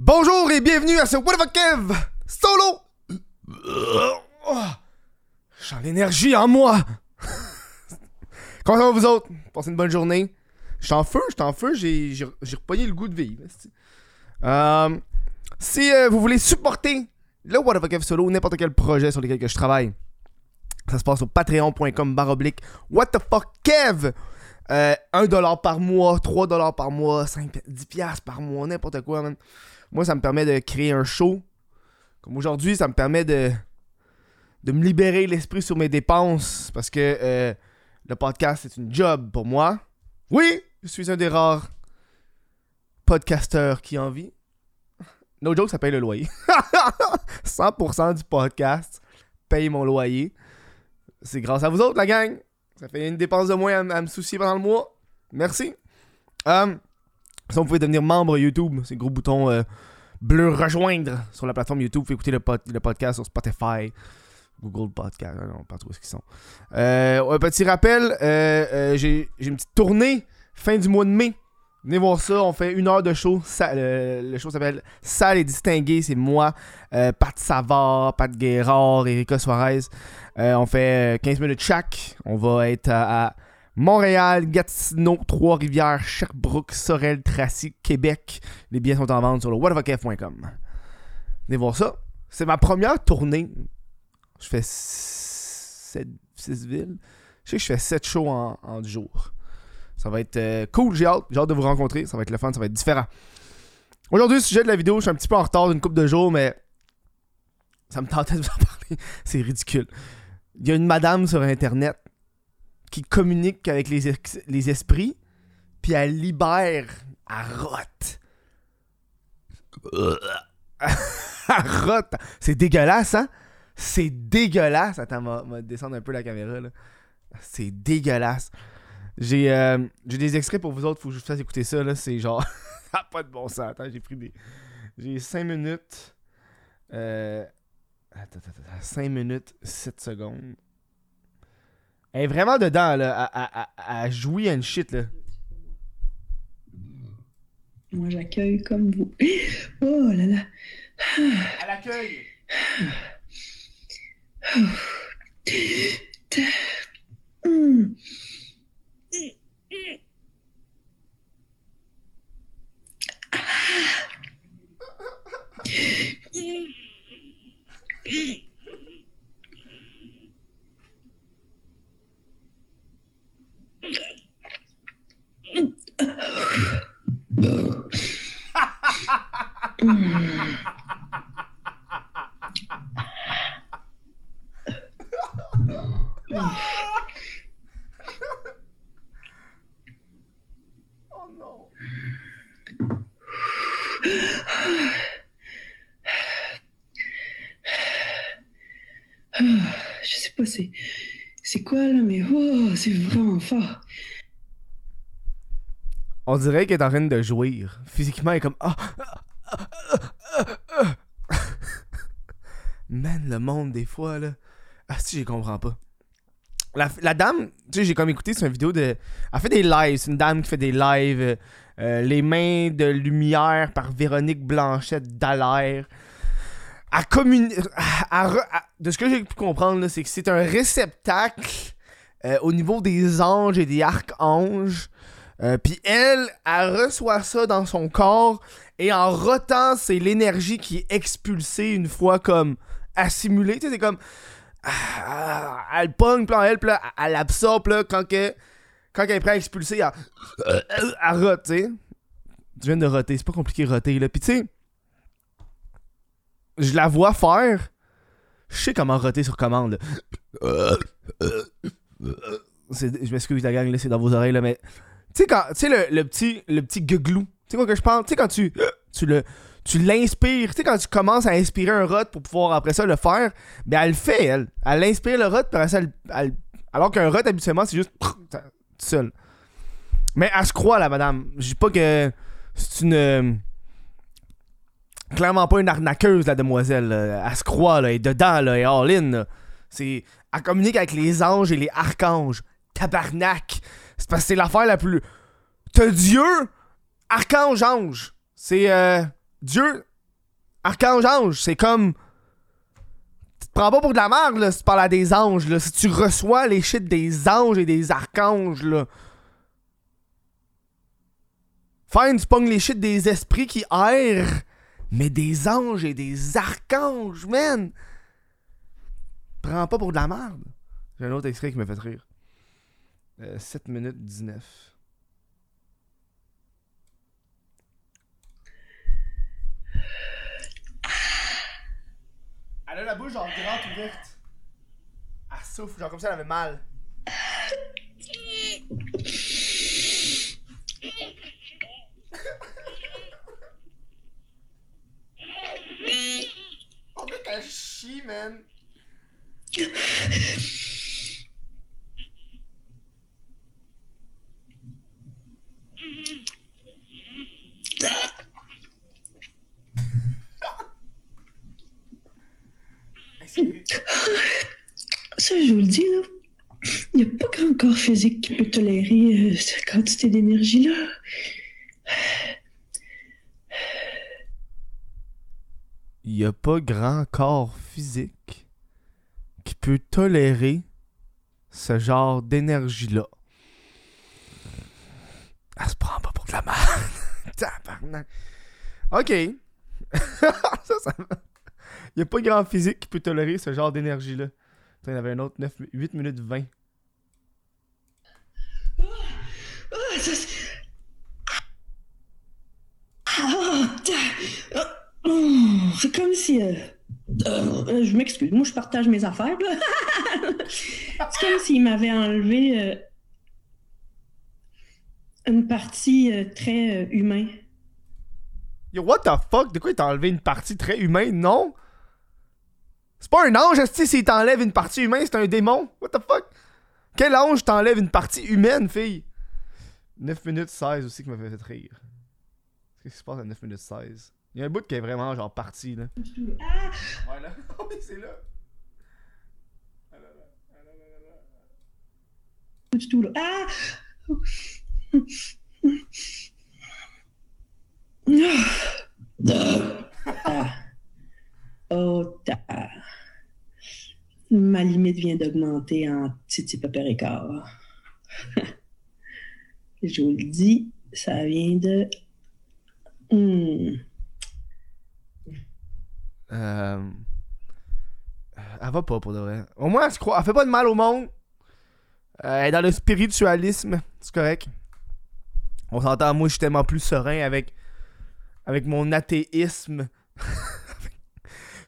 Bonjour et bienvenue à ce What the Kev solo. J'ai l'énergie en moi. Comment ça va vous autres? Passez une bonne journée. J'étais en feu, j'étais en feu, j'ai le goût de vivre. Euh, si euh, vous voulez supporter le What the Kev solo n'importe quel projet sur lequel que je travaille, ça se passe sur patreon.com baroblique What the fuck Kev? Euh, 1$ par mois, 3$ par mois, 5, 10$ par mois, n'importe quoi, man. Moi, ça me permet de créer un show. Comme aujourd'hui, ça me permet de, de me libérer l'esprit sur mes dépenses parce que euh, le podcast, c'est une job pour moi. Oui, je suis un des rares podcasteurs qui en vit. No joke, ça paye le loyer. 100% du podcast paye mon loyer. C'est grâce à vous autres, la gang. Ça fait une dépense de moins à, me soucier pendant le mois. Merci. Euh, sinon, vous pouvez devenir membre YouTube. C'est le gros bouton euh, bleu rejoindre sur la plateforme YouTube. Vous pouvez écouter le, pod- le podcast sur Spotify, Google Podcast. Ah Non, pas trop qu'ils sont. Euh, un petit rappel euh, j'ai une petite tournée fin du mois de mai. Venez voir ça, on fait une heure de show. Le, show s'appelle Sale et distingué. C'est moi, Pat Savard, Pat Guérard, Erika Suarez. On fait euh, 15 minutes chaque. On va être à Montréal, Gatineau, Trois-Rivières, Sherbrooke, Sorel, Tracy, Québec. Les billets sont en vente sur le whatthefk.com. Venez voir ça. C'est ma première tournée. Je fais 6 villes. Je sais que je fais 7 shows en, en 10 jours. Ça va être euh, cool, j'ai hâte. J'ai hâte de vous rencontrer. Ça va être le fun, ça va être différent. Aujourd'hui, le sujet de la vidéo, je suis un petit peu en retard d'une couple de jours, mais ça me tentait de vous en parler. C'est ridicule. Il y a une madame sur Internet communique avec les, ex- les esprits, puis elle libère, elle rote. elle rote. C'est dégueulasse, hein? C'est dégueulasse. Attends, va- va descendre un peu la caméra, là. C'est dégueulasse. J'ai euh, des extraits pour vous autres, faut que je fasse écouter ça, là. C'est genre... pas de bon sens. Attends, j'ai pris des... J'ai 5 minutes... Euh... Attends, attends, attends. 5 minutes, 7 secondes. Elle est vraiment dedans, là. Elle, elle, elle- elle jouit à une shit, là. Moi, j'accueille comme vous. Oh là là. Elle accueille. Hum. Oh non. Ah, je sais pas, c'est. Quoi là, mais oh, c'est vraiment fort. On dirait qu'elle est en train de jouir. Physiquement, elle est comme... Ah, ah, ah, ah. Man, le monde, des fois, là... Ah, si, je comprends pas. La, dame, tu sais, j'ai comme écouté sur une vidéo de... Elle fait des lives. C'est une dame qui fait des lives. euh, Les mains de lumière par Véronique Blanchette Dallaire. Elle- De ce que j'ai pu comprendre, là, c'est que c'est un réceptacle euh, au niveau des anges et des archanges. Euh, Puis elle, elle reçoit ça dans son corps et en rotant, c'est l'énergie qui est expulsée une fois comme assimilée. Tu sais, c'est comme. ah, elle pogne, là, elle, là, elle absorbe, là, quand, que, quand elle est prête à expulser, elle, elle rote, tu sais. Tu viens de roter, c'est pas compliqué de roter, là. Puis tu sais, je la vois faire. Je sais comment roter sur commande, là. Je m'excuse, la gang, là, c'est dans vos oreilles, là, mais. Tu sais, quand. Tu sais, le, le petit, le petit gueuglou. Tu sais quoi que je parle? Tu sais, quand tu. Tu le. Tu l'inspires. Tu sais, quand tu commences à inspirer un rot pour pouvoir après ça le faire, ben elle le fait, elle. Elle inspire le rot, puis après ça, elle, alors qu'un rot, habituellement, c'est juste. Tout seul. Mais elle se croit, la madame. Je dis pas que c'est une. euh, Clairement pas une arnaqueuse, la demoiselle. là. Elle se croit, là. Elle est dedans, là. Elle est all-in, là. C'est. Elle communique avec les anges et les archanges. Tabarnak! C'est parce que c'est l'affaire la plus. T'as Dieu, archange, ange. C'est. euh, Dieu, Archange-ange, c'est comme. Tu te prends pas pour de la merde, là, si tu parles à des anges, là. Si tu reçois les shit des anges et des archanges, là. Fine, tu pognes les shit des esprits qui errent, mais des anges et des archanges, man! Prends pas pour de la merde. J'ai un autre extrait qui me fait rire. Euh, 7 minutes 19. Elle a la bouche genre grande ouverte. Elle souffle, genre comme ça, elle avait mal. On dirait qu'elle chie, man. Ça, je vous le dis, là. Il n'y a pas grand corps physique qui peut tolérer euh, cette quantité d'énergie-là. Il n'y a pas grand corps physique qui peut tolérer ce genre d'énergie-là. Elle se prend pas pour de la merde. Ok. Il n'y a pas grand physique qui peut tolérer ce genre d'énergie-là. Il y en avait un autre 9, 8 minutes 20. C'est- Ah, ah, oh, c'est comme si. euh, euh, je m'excuse, moi je partage mes affaires. c'est comme s'il m'avait enlevé euh, une partie euh, très humaine. Yo, what the fuck? De quoi il t'a enlevé une partie très humaine? Non? C'est pas un ange, esti, s'il t'enlève une partie humaine, c'est un démon. What the fuck? Quel ange t'enlève une partie humaine, fille? 9 minutes 16 aussi qui m'a fait rire. Qu'est-ce qui se passe à 9 minutes 16? Il y a un bout qui est vraiment genre parti, là. Ah, Ouais, là. oui, c'est là. Ah là là. Ah là là là là. pas du tout là. Ah! Ah. Oh, ta. Ma limite vient d'augmenter en titi écart. Je vous le dis, ça vient de. Hmm. Euh... Elle va pas pour de vrai. Au moins, elle se croit. Elle fait pas de mal au monde. Euh, elle est dans le spiritualisme. C'est correct. On s'entend, moi, je suis tellement plus serein avec, avec mon athéisme.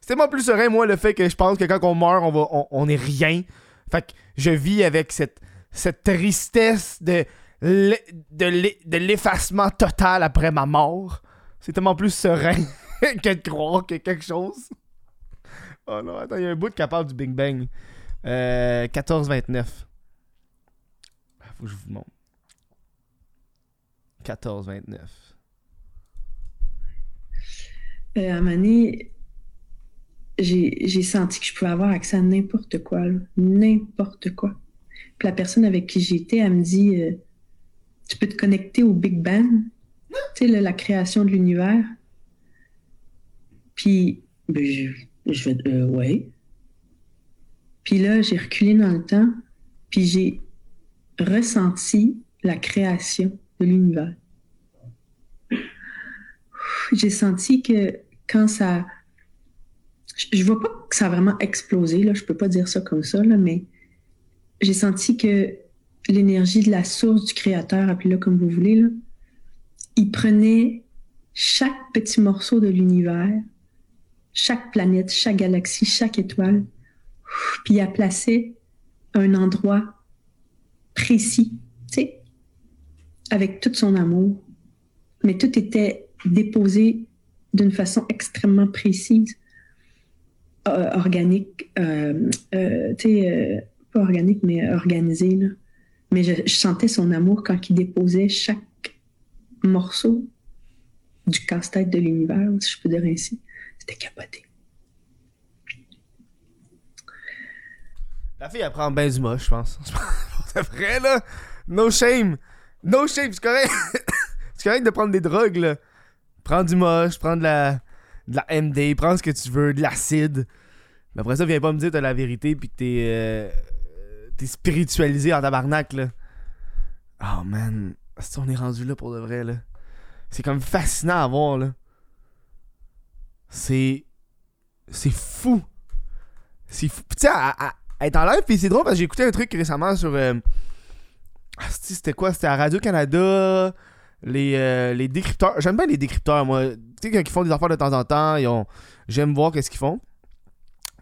C'est tellement plus serein, moi, le fait que je pense que quand on meurt, on, va, on, on est rien. Fait que je vis avec cette, cette tristesse de, de l'e- de l'effacement total après ma mort. C'est tellement plus serein que de croire que quelque chose. Oh non, attends, il y a un bout qui parle du Big Bang. Euh, 14-29. Ah, Faut que je vous montre. 14-29. Euh, à j'ai senti que je pouvais avoir accès à n'importe quoi, n'importe quoi. Puis la personne avec qui j'étais, elle me dit euh, Tu peux te connecter au Big Bang, tu sais, la création de l'univers. Puis, ben, je, vais euh, Ouais. Puis là, j'ai reculé dans le temps, puis j'ai ressenti la création de l'univers j'ai senti que quand ça. Je, je vois pas que ça a vraiment explosé, là, je peux pas dire ça comme ça, là, mais j'ai senti que l'énergie de la source du créateur, appelez-le comme vous voulez, là, il prenait chaque petit morceau de l'univers, chaque planète, chaque galaxie, chaque étoile, puis il a placé un endroit précis, tu sais, avec tout son amour. Mais tout était déposé d'une façon extrêmement précise, euh, organique, euh, euh, tu sais, pas organique, mais organisé. Là. Mais je, sentais son amour quand il déposait chaque morceau du casse-tête de l'univers, si je peux dire ainsi. C'était capoté. La fille, elle prend bien du moche, je pense. C'est vrai, là. No shame. No shame, c'est correct. c'est correct de prendre des drogues, là. Prends du moche, prends de la. la MD, prends ce que tu veux, de l'acide. Mais après ça, viens pas me dire que t'as la vérité puis que t'es euh, t'es spiritualisé en tabarnak, là. Oh man, si on est rendu là pour de vrai, là? C'est comme fascinant à voir, là. C'est. C'est fou. C'est fou. Tu à- à être en live, puis c'est drôle parce que j'ai écouté un truc récemment sur. euh, ah, c'était quoi? C'était à Radio-Canada. Les, euh, les décrypteurs. J'aime bien les décrypteurs, moi. Tu sais, quand ils font des affaires de temps en temps, ils ont... j'aime voir qu'est-ce qu'ils font.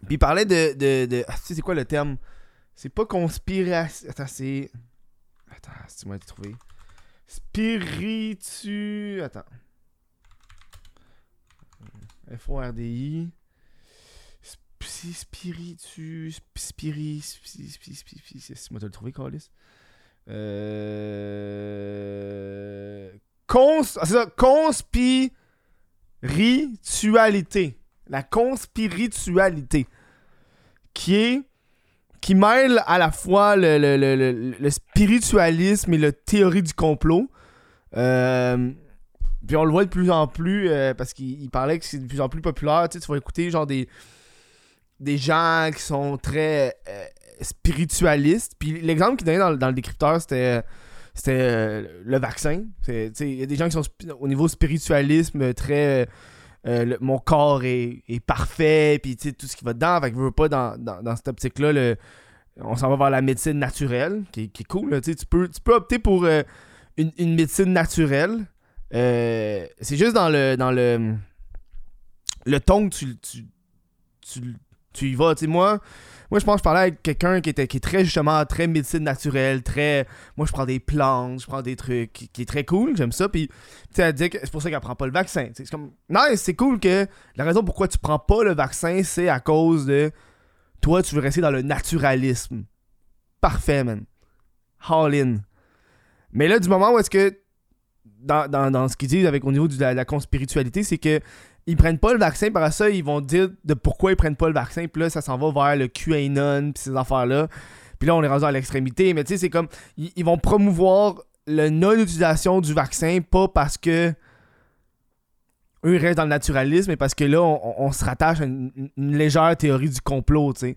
Puis ils parlaient de. de, de... Ah, tu c'est quoi le terme? C'est pas conspiration. Attends, c'est. Attends, si tu m'as trouvé. Spiritu. Attends. F-O-R-D-I. Sp- Spiritu. sp- Spiri. sp- sp- sp- sp- sp- Si moi, tu le trouvé, Carlis. Euh. Cons. ah, c'est ça. Conspiritualité. La conspiritualité. Qui est. Qui mêle à la fois le, le- le- le- spiritualisme et la théorie du complot. Euh, puis on le voit de plus en plus euh, parce qu'il il parlait que c'est de plus en plus populaire. Tu vas écouter genre des, des gens qui sont très euh, spiritualistes. Puis l'exemple qu'il donnait dans, dans le décrypteur, c'était c'était le vaccin. Il y a des gens qui sont au niveau spiritualisme très. Euh, mon corps est, parfait, puis tout ce qui va dedans. Fait que je veux pas dans, dans, dans cette optique-là. On s'en va vers la médecine naturelle, qui, est- cool. tu peux, tu peux opter pour euh, une, médecine naturelle. Euh, c'est juste dans le dans le le ton que tu, tu, tu, tu y vas. Tu sais, moi, moi, je pense que je parlais avec quelqu'un qui, était, qui est très, justement, très médecine naturelle, très... Moi, je prends des plantes, je prends des trucs, qui, est très cool, j'aime ça, puis, tu sais, elle dit que c'est pour ça qu'elle prend pas le vaccin. C'est comme... Non, c'est cool que la raison pourquoi tu prends pas le vaccin, c'est à cause de... Toi, tu veux rester dans le naturalisme. Parfait, man. All in. Mais là, du moment où est-ce que... Dans, dans, dans ce qu'ils disent avec au niveau de la conspiritualité, c'est que ils prennent pas le vaccin, par ça, ils vont dire de pourquoi ils prennent pas le vaccin, puis là, ça s'en va vers le QAnon, puis ces affaires-là. Puis là, on est rendu à l'extrémité, mais tu sais, c'est comme, ils, vont promouvoir la non-utilisation du vaccin, pas parce que eux, ils restent dans le naturalisme, mais parce que là, on, se rattache à une, légère théorie du complot, tu sais.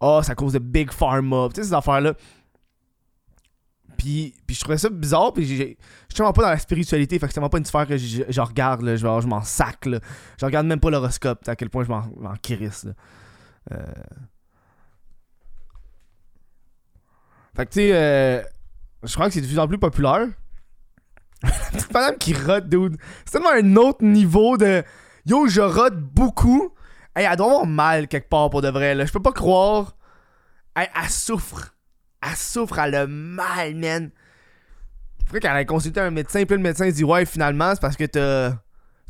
Ah, c'est à cause de Big Pharma, tu sais, ces affaires-là. Puis, je trouvais ça bizarre, puis je suis tellement pas dans la spiritualité, fait que c'est vraiment pas une sphère que je, regarde, là, je, m'en sac, là. Je regarde même pas l'horoscope, à quel point je m'en crisse. Euh. Fait que tu sais, euh, je crois que c'est de plus en plus populaire. Madame qui rote, dude. C'est tellement un autre niveau de. Yo, je rote beaucoup. Hey, elle doit avoir mal quelque part pour de vrai, là. Je peux pas croire. Hey, elle souffre. Elle souffre, elle a mal, man. Faudrait qu'elle aille consulter un médecin, puis le médecin dit Ouais, finalement, c'est parce que t'as.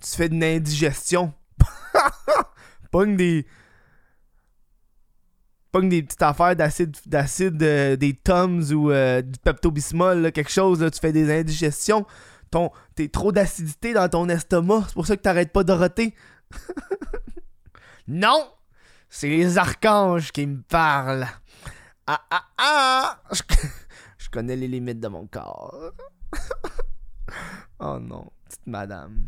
Tu fais une indigestion. Pogne des. Pogne des petites affaires d'acide, d'acide euh, des Tums ou euh, du Pepto-Bismol, là, quelque chose, là, tu fais des indigestions. Ton, t'es trop d'acidité dans ton estomac, c'est pour ça que t'arrêtes pas de roter. non! C'est les archanges qui me parlent. Ah ah ah! Je, connais les limites de mon corps. oh non, petite madame.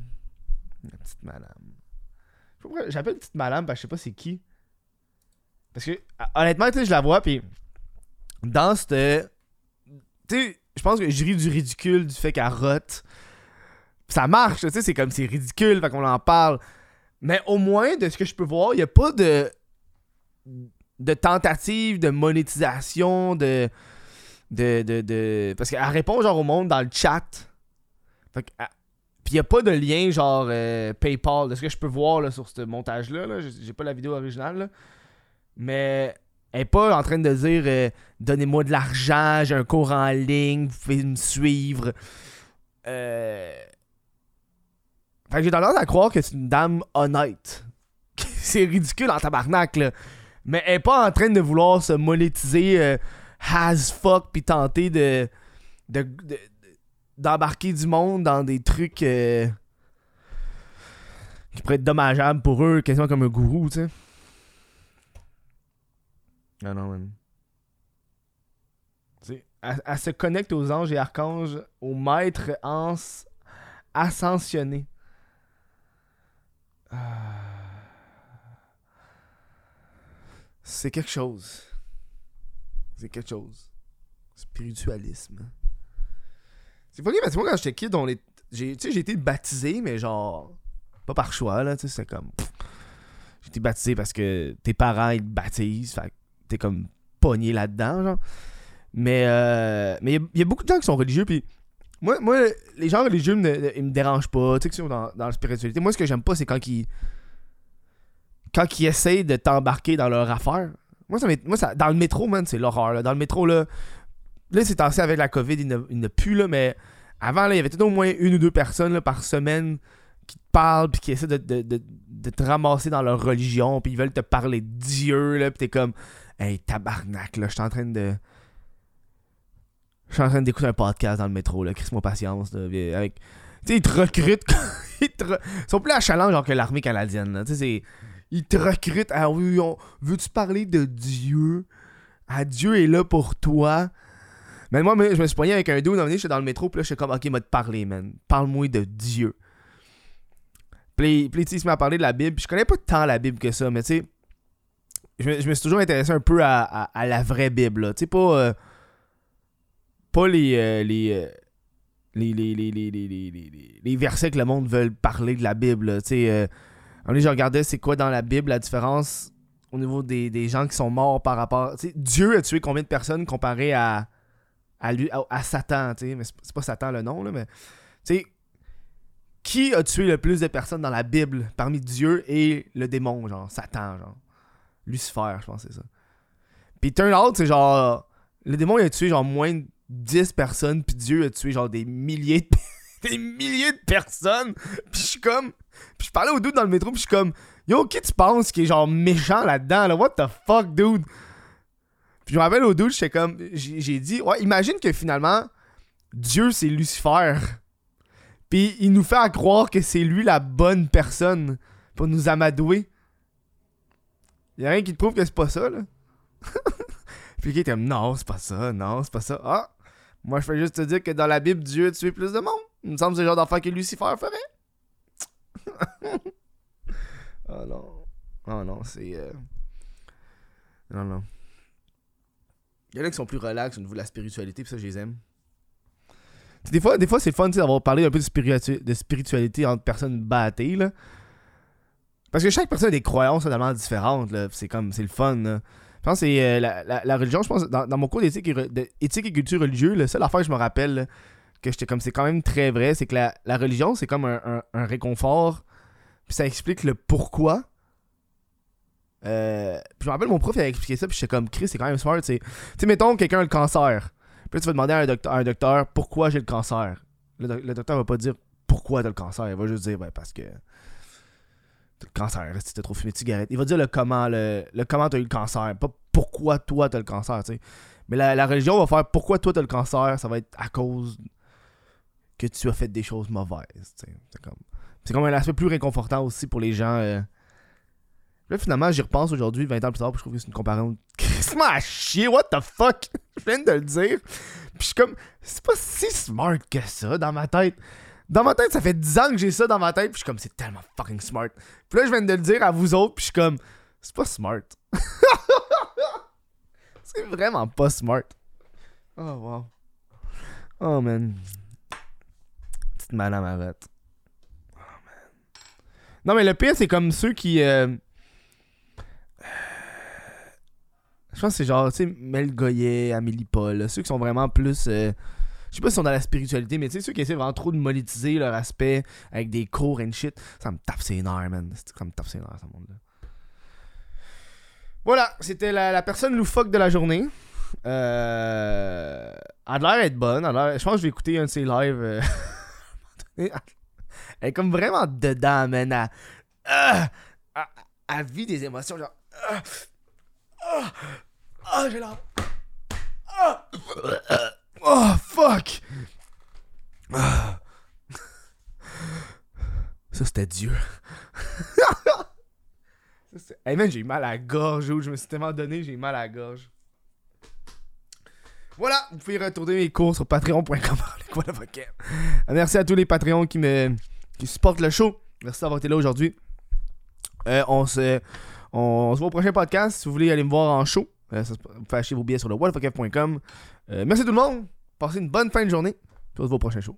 Petite madame. J'appelle petite madame parce que je sais pas c'est qui. Parce que, ah, honnêtement, tu sais, je la vois, puis dans cette. Tu sais, je pense que je ris du ridicule du fait qu'elle rote. Ça marche, tu sais, c'est comme c'est ridicule, fait qu'on en parle. Mais au moins, de ce que je peux voir, il n'y a pas de. De tentative de monétisation, de. de. de. de- parce qu'elle répond genre au monde dans le chat. Fait que. Puis il n'y a pas de lien genre euh, PayPal, de ce que je peux voir là, sur ce montage-là. Là. J'ai pas la vidéo originale. Mais elle est pas en train de dire euh, Donnez-moi de l'argent, j'ai un cours en ligne, vous pouvez me suivre. Euh... Fait que j'ai tendance à croire que c'est une dame honnête. c'est ridicule en tabarnak, là. Mais elle est pas en train de vouloir se monétiser euh, as fuck puis tenter de. de- de- d'embarquer du monde dans des trucs euh, qui pourraient être dommageables pour eux, quasiment comme un gourou, tu sais. Non, non, man. Tu sais, Elle, elle se connecte aux anges et archanges, aux maîtres ans ascensionnés. Ah. C'est quelque chose. C'est quelque chose. Spiritualisme. C'est pas parce que moi, quand j'étais kid, on les... j'ai j'ai été baptisé, mais genre. Pas par choix, là. Tu sais, c'est comme. J'ai été baptisé parce que tes parents, ils te baptisent. Fait t'es comme pogné là-dedans, genre. Mais euh, mais il y, a beaucoup de gens qui sont religieux, puis. Moi, moi, les gens religieux, me, ils me dérangent pas, tu sais, dans, dans la spiritualité. Moi, ce que j'aime pas, c'est quand ils. Quand ils essayent de t'embarquer dans leur affaire. Moi, ça, moi ça, dans le métro, man, c'est l'horreur. Dans le métro, là, Là, c'est assez avec la COVID, il ne, plus, là, mais avant, là, il y avait peut-être au moins une ou deux personnes là, par semaine qui te parlent puis qui essaient de, te ramasser dans leur religion puis ils veulent te parler de Dieu là puis t'es comme hey tabarnak là je suis en train de je suis en train d'écouter un podcast dans le métro là crise moi patience tu sais ils te recrutent ils, sont plus à challenge genre que l'armée canadienne là tu sais ils te recrutent ah oui veux-tu parler de Dieu? Ah Dieu est là pour toi mais moi, je me suis poigné avec un dude, je j'étais dans le métro, puis là, je suis comme, ok, m'a te parler, man. Parle-moi de Dieu. Puis, puis il se met à parler de la Bible, puis je connais pas tant la Bible que ça, mais tu sais, je, me, suis toujours intéressé un peu à, la vraie Bible. Tu sais, pas. Euh, pas les. les, les, les, les, les, versets que le monde veut parler de la Bible, tu sais. Euh, je regardais c'est quoi dans la Bible la différence au niveau des, gens qui sont morts par rapport. Tu sais, Dieu a tué combien de personnes comparé à à, lui, à, Satan, tu sais, mais c'est pas Satan le nom, là, mais, tu sais, qui a tué le plus de personnes dans la Bible parmi Dieu et le démon, genre, Satan, genre, Lucifer, je pense c'est ça. Puis turn out, c'est genre, le démon, il a tué, genre, moins de 10 personnes, puis Dieu a tué, genre, des milliers de, des milliers de personnes, puis je suis comme, puis je parlais au dude dans le métro, puis je suis comme, yo, qui tu penses qui est, genre, méchant là-dedans, là, what the fuck, dude? Puis je me rappelle au doute, j'étais comme. J'ai dit, ouais, imagine que finalement, Dieu c'est Lucifer. Puis il nous fait croire que c'est lui la bonne personne pour nous amadouer. Y'a rien qui te prouve que c'est pas ça, là. Puis qui était non, c'est pas ça, non, c'est pas ça. Ah, moi je fais juste te dire que dans la Bible, Dieu a tué plus de monde. Il me semble que c'est le genre d'enfant que Lucifer ferait. oh non. Oh non, c'est. Euh... Non, non. Il y en a qui sont plus relax au niveau de la spiritualité, puis ça, je les aime. Des fois, des fois c'est fun d'avoir parlé un peu de, de spiritualité entre personnes bâtées. Là. Parce que chaque personne a des croyances totalement différentes. C'est comme, c'est le fun. Je pense que c'est euh, la, religion, je pense, dans, mon cours d'éthique et, et culture religieuse, la seule affaire que je me rappelle que j'étais comme, c'est quand même très vrai, c'est que la, religion, c'est comme un, un réconfort. Puis ça explique le pourquoi euh, puis je me rappelle, mon prof il a expliqué ça, puis j'étais comme, Chris, c'est quand même smart. Tu sais, mettons, quelqu'un a le cancer. Puis là, tu vas demander à un, docteur, un docteur pourquoi j'ai le cancer? Le, docteur va pas dire pourquoi t'as le cancer? Il va juste dire, ben, parce que. T'as le cancer, si t'as trop fumé de cigarette. Il va dire le comment, le, le comment t'as eu le cancer, pas pourquoi toi t'as le cancer, tu sais. Mais la, la, religion va faire pourquoi toi t'as le cancer, ça va être à cause que tu as fait des choses mauvaises, C'est comme, comme un aspect plus réconfortant aussi pour les gens. Euh, Là, finalement, j'y repense aujourd'hui, 20 ans plus tard, puis je trouve que c'est une comparaison Christmas à chier, what the fuck? je viens de le dire. Puis je suis comme, c'est pas si smart que ça dans ma tête. Dans ma tête, ça fait 10 ans que j'ai ça dans ma tête, puis je suis comme, c'est tellement fucking smart. Puis là, je viens de le dire à vous autres, puis je suis comme, c'est pas smart. c'est vraiment pas smart. Oh, wow. Oh, man. Petite madame arrête. Oh, man. Non, mais le pire, c'est comme ceux qui. Euh, Je pense que c'est genre, tu sais, Mel Goyet, Amélie Paul, ceux qui sont vraiment plus. Euh, je sais pas si sont dans la spiritualité, mais tu sais, ceux qui essaient vraiment trop de monétiser leur aspect avec des cours and shit, ça me tape ses nerfs, man. Ça me tape ses nerfs, ce monde-là. Voilà, c'était la, personne loufoque de la journée. Euh, elle a l'air d'être bonne. je pense que je vais écouter un de ses lives. Euh, elle est comme vraiment dedans, man. Elle, elle, vit des émotions, genre. Ah, j'ai là. Ah. Oh, fuck. Ah. Ça, c'était Dieu. hey man, j'ai mal à la gorge. Je me suis tellement donné, j'ai mal à la gorge. Voilà, vous pouvez retourner mes cours sur patreon.com. Merci à tous les Patreons qui me qui supportent le show. Merci d'avoir été là aujourd'hui. Euh, on se On se voit au prochain podcast. Si vous voulez aller me voir en show, euh, ça vous pouvez vos billets sur le whatfuckf.com. Euh, merci tout le monde. Passez une bonne fin de journée. On se voit au prochain show.